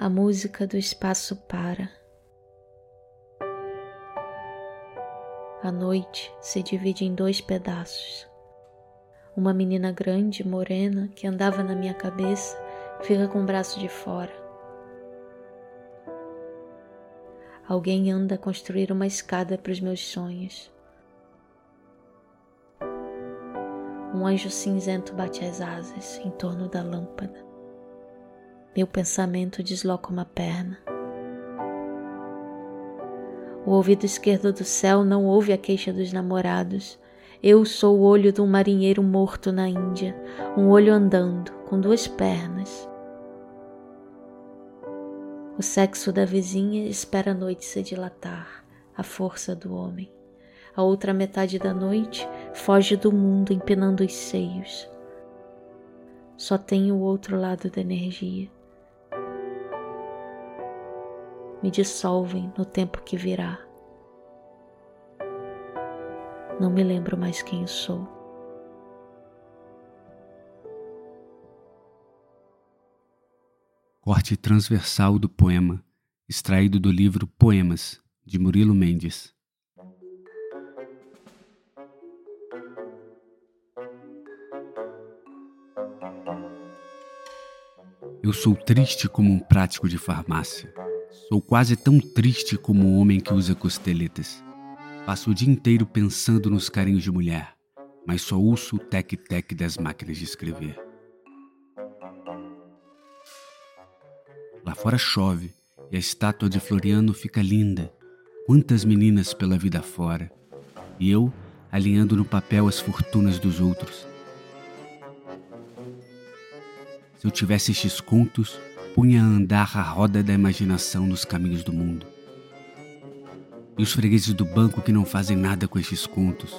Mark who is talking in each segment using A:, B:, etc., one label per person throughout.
A: A música do espaço para. A noite se divide em dois pedaços. Uma menina grande, morena, que andava na minha cabeça, fica com o braço de fora. Alguém anda a construir uma escada para os meus sonhos. Um anjo cinzento bate as asas em torno da lâmpada. Meu pensamento desloca uma perna. O ouvido esquerdo do céu não ouve a queixa dos namorados. Eu sou o olho de um marinheiro morto na Índia, um olho andando, com duas pernas. O sexo da vizinha espera a noite se dilatar, a força do homem. A outra metade da noite foge do mundo empinando os seios. Só tem o outro lado da energia me dissolvem no tempo que virá. Não me lembro mais quem sou.
B: Corte transversal do poema, extraído do livro Poemas, de Murilo Mendes. Eu sou triste como um prático de farmácia Sou quase tão triste como o homem que usa costeletas. Passo o dia inteiro pensando nos carinhos de mulher, mas só ouço o tec-tec das máquinas de escrever. Lá fora chove e a estátua de Floriano fica linda. Quantas meninas pela vida fora. E eu alinhando no papel as fortunas dos outros. Se eu tivesse estes contos, punha a andar a roda da imaginação nos caminhos do mundo. E os fregueses do banco que não fazem nada com estes contos,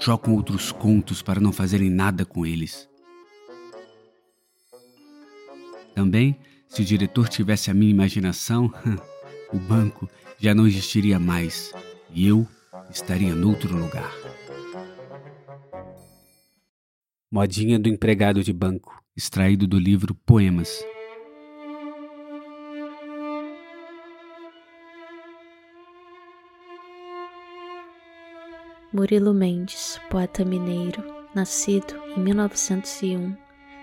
B: chocam outros contos para não fazerem nada com eles. Também, se o diretor tivesse a minha imaginação, o banco já não existiria mais e eu estaria noutro lugar. Modinha do empregado de banco, extraído do livro Poemas,
A: Murilo Mendes, poeta mineiro, nascido em 1901,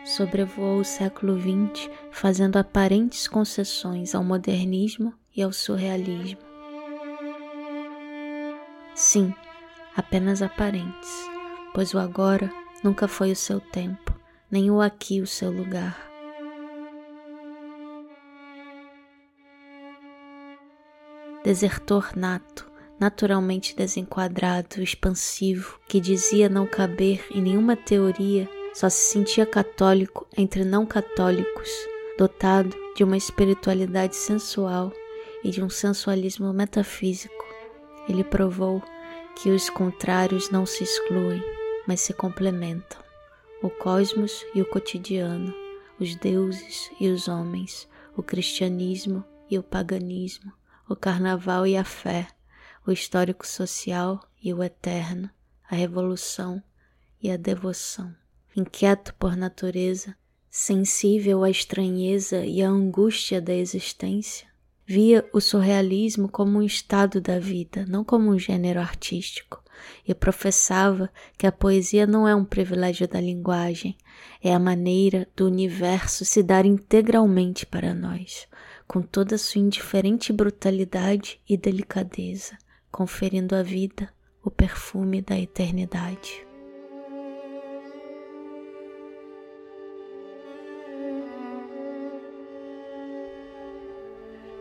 A: sobrevoou o século XX fazendo aparentes concessões ao modernismo e ao surrealismo. Sim, apenas aparentes, pois o agora nunca foi o seu tempo, nem o aqui o seu lugar. Desertor nato, naturalmente desenquadrado, expansivo, que dizia não caber em nenhuma teoria, só se sentia católico entre não católicos, dotado de uma espiritualidade sensual e de um sensualismo metafísico. Ele provou que os contrários não se excluem, mas se complementam. O cosmos e o cotidiano, os deuses e os homens, o cristianismo e o paganismo, o carnaval e a fé, o histórico social e o eterno, a revolução e a devoção. Inquieto por natureza, sensível à estranheza e à angústia da existência, via o surrealismo como um estado da vida, não como um gênero artístico, e professava que a poesia não é um privilégio da linguagem, é a maneira do universo se dar integralmente para nós, com toda sua indiferente brutalidade e delicadeza, conferindo à vida o perfume da eternidade.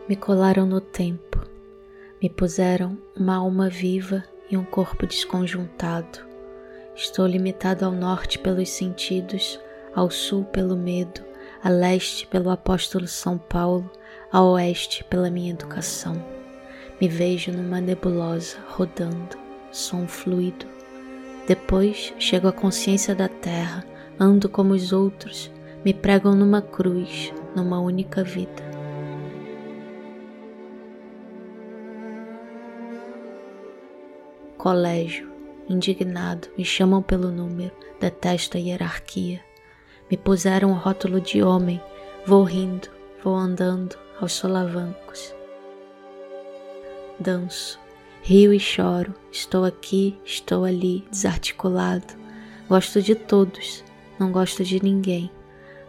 A: Me colaram no tempo, me puseram uma alma viva e um corpo desconjuntado. Estou limitado ao norte pelos sentidos, ao sul pelo medo, a leste pelo apóstolo São Paulo, a oeste pela minha educação. Me vejo numa nebulosa rodando, som fluido. Depois chego à consciência da terra, ando como os outros, me pregam numa cruz, numa única vida. Colégio, indignado, me chamam pelo número, detesto a hierarquia. Me puseram o rótulo de homem, vou rindo, vou andando, aos solavancos. Danço, rio e choro, estou aqui, estou ali, desarticulado. Gosto de todos, não gosto de ninguém.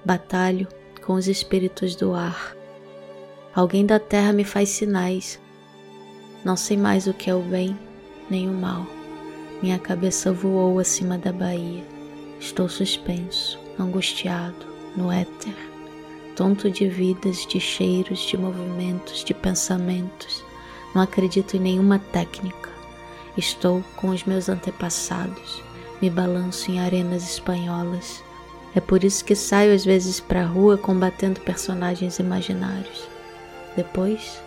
A: Batalho com os espíritos do ar. Alguém da terra me faz sinais. Não sei mais o que é o bem nem o mal. Minha cabeça voou acima da baía. Estou suspenso, angustiado, no éter, tonto de vidas, de cheiros, de movimentos, de pensamentos. Não acredito em nenhuma técnica. Estou com os meus antepassados. Me balanço em arenas espanholas. É por isso que saio às vezes para a rua combatendo personagens imaginários. Depois,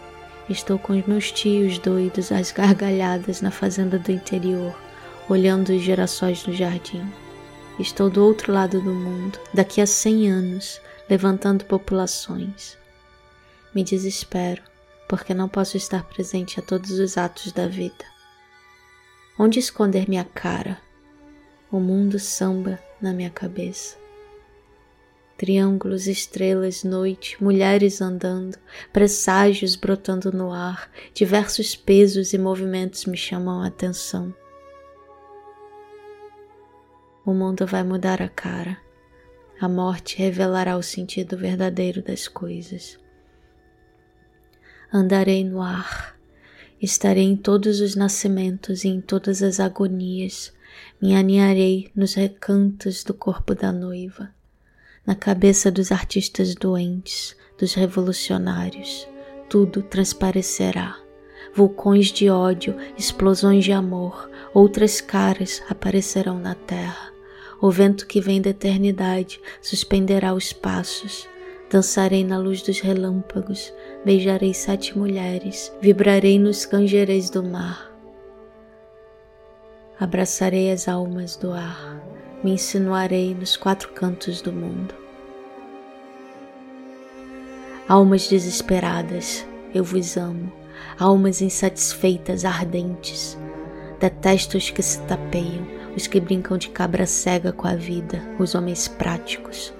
A: estou com os meus tios doidos às gargalhadas na fazenda do interior, olhando os girassóis no jardim. Estou do outro lado do mundo, daqui a cem anos, levantando populações. Me desespero, porque não posso estar presente a todos os atos da vida. Onde esconder minha cara? O mundo samba na minha cabeça. Triângulos, estrelas, noite, mulheres andando, presságios brotando no ar, diversos pesos e movimentos me chamam a atenção. O mundo vai mudar a cara. A morte revelará o sentido verdadeiro das coisas. Andarei no ar, estarei em todos os nascimentos e em todas as agonias, me aninharei nos recantos do corpo da noiva na cabeça dos artistas doentes, dos revolucionários, tudo transparecerá. Vulcões de ódio, explosões de amor, outras caras aparecerão na terra. O vento que vem da eternidade suspenderá os passos. Dançarei na luz dos relâmpagos, beijarei sete mulheres, vibrarei nos canjereis do mar. Abraçarei as almas do ar me insinuarei nos quatro cantos do mundo. Almas desesperadas, eu vos amo, almas insatisfeitas, ardentes. Detesto os que se tapeiam, os que brincam de cabra cega com a vida, os homens práticos.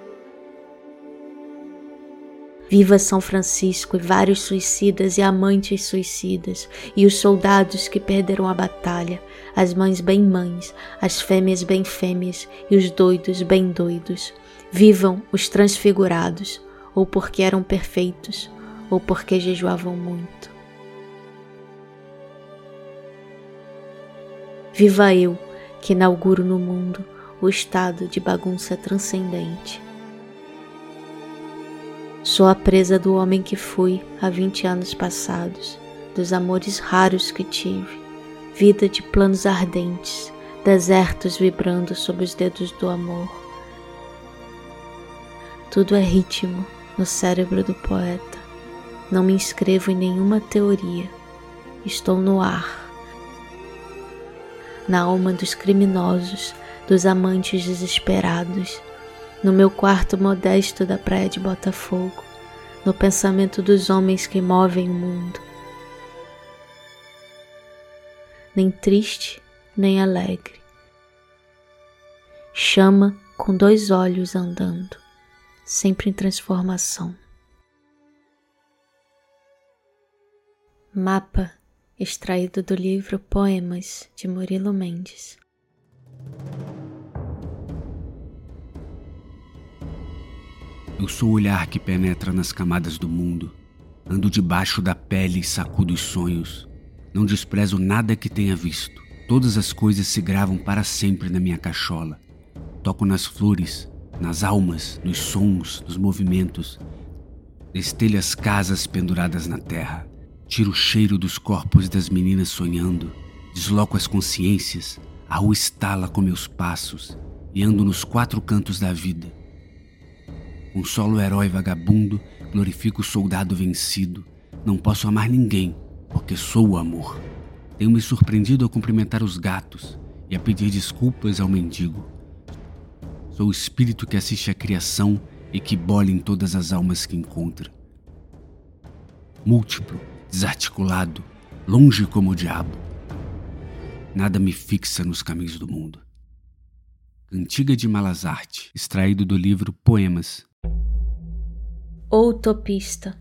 A: Viva São Francisco e vários suicidas e amantes suicidas, e os soldados que perderam a batalha, as mães bem mães, as fêmeas bem fêmeas e os doidos bem doidos. Vivam os transfigurados, ou porque eram perfeitos, ou porque jejuavam muito. Viva eu, que inauguro no mundo o estado de bagunça transcendente Sou a presa do homem que fui há vinte anos passados, dos amores raros que tive, vida de planos ardentes, desertos vibrando sob os dedos do amor. Tudo é ritmo no cérebro do poeta. Não me inscrevo em nenhuma teoria. Estou no ar, na alma dos criminosos, dos amantes desesperados no meu quarto modesto da praia de Botafogo, no pensamento dos homens que movem o mundo. Nem triste, nem alegre. Chama com dois olhos andando, sempre em transformação. Mapa extraído do livro Poemas de Murilo Mendes.
B: Eu sou o olhar que penetra nas camadas do mundo. Ando debaixo da pele e sacudo os sonhos. Não desprezo nada que tenha visto. Todas as coisas se gravam para sempre na minha cachola. Toco nas flores, nas almas, nos sons, nos movimentos. Destelho as casas penduradas na terra. Tiro o cheiro dos corpos das meninas sonhando. Desloco as consciências. A rua estala com meus passos e ando nos quatro cantos da vida um solo herói vagabundo, glorifico o soldado vencido. Não posso amar ninguém, porque sou o amor. Tenho me surpreendido a cumprimentar os gatos e a pedir desculpas ao mendigo. Sou o espírito que assiste à criação e que bola em todas as almas que encontra. Múltiplo, desarticulado, longe como o diabo. Nada me fixa nos caminhos do mundo. Cantiga de Malazarte, extraído do livro Poemas,
A: ou utopista.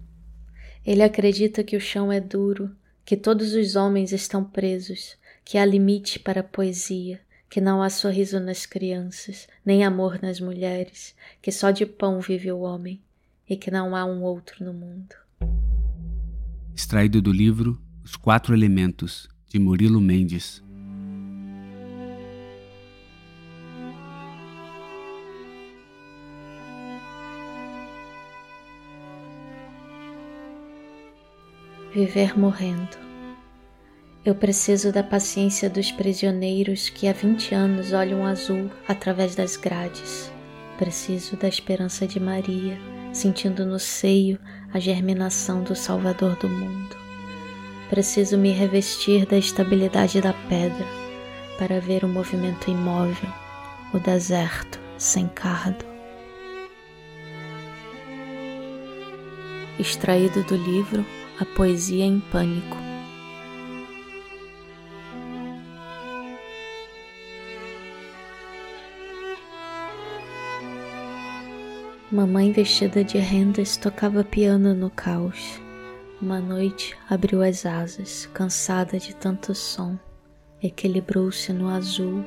A: Ele acredita que o chão é duro, que todos os homens estão presos, que há limite para a poesia, que não há sorriso nas crianças, nem amor nas mulheres, que só de pão vive o homem e que não há um outro no mundo.
B: Extraído do livro Os Quatro Elementos, de Murilo Mendes.
A: Viver morrendo. Eu preciso da paciência dos prisioneiros que há vinte anos olham azul através das grades. Preciso da esperança de Maria, sentindo no seio a germinação do Salvador do mundo. Preciso me revestir da estabilidade da pedra para ver o movimento imóvel, o deserto sem cardo. Extraído do livro A Poesia em Pânico Mamãe vestida de rendas tocava piano no caos. Uma noite abriu as asas, cansada de tanto som, equilibrou-se no azul.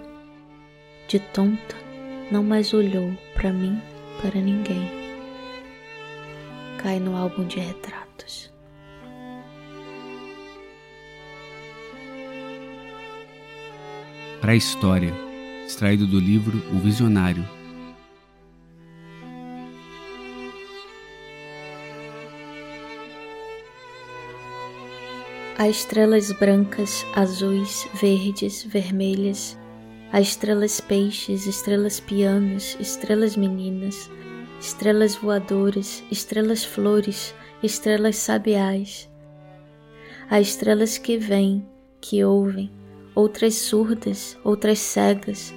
A: De tonta, não mais olhou para mim, para ninguém. Cai no álbum de retratos.
B: Para a história, extraído do livro O Visionário,
A: Há estrelas brancas, azuis, verdes, vermelhas. Há estrelas peixes, estrelas pianos, estrelas meninas, estrelas voadoras, estrelas flores, estrelas sabiais. Há estrelas que vêm, que ouvem, outras surdas, outras cegas.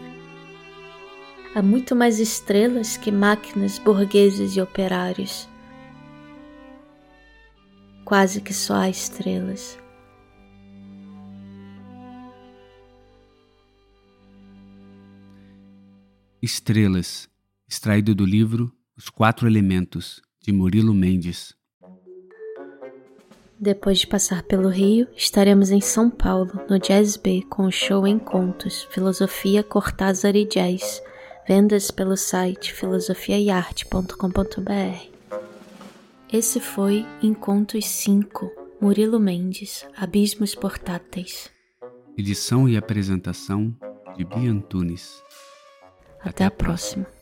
A: Há muito mais estrelas que máquinas burgueses e operários. Quase que só há estrelas.
B: Estrelas, extraído do livro Os Quatro Elementos, de Murilo Mendes.
A: Depois de passar pelo Rio, estaremos em São Paulo, no Jazz B, com o show em contos, Filosofia, Cortázar e Jazz. Vendas pelo site filosofiaiarte.com.br. Esse foi Encontros 5, Murilo Mendes, Abismos Portáteis.
B: Edição e apresentação de Bia Antunes.
A: Até a próxima.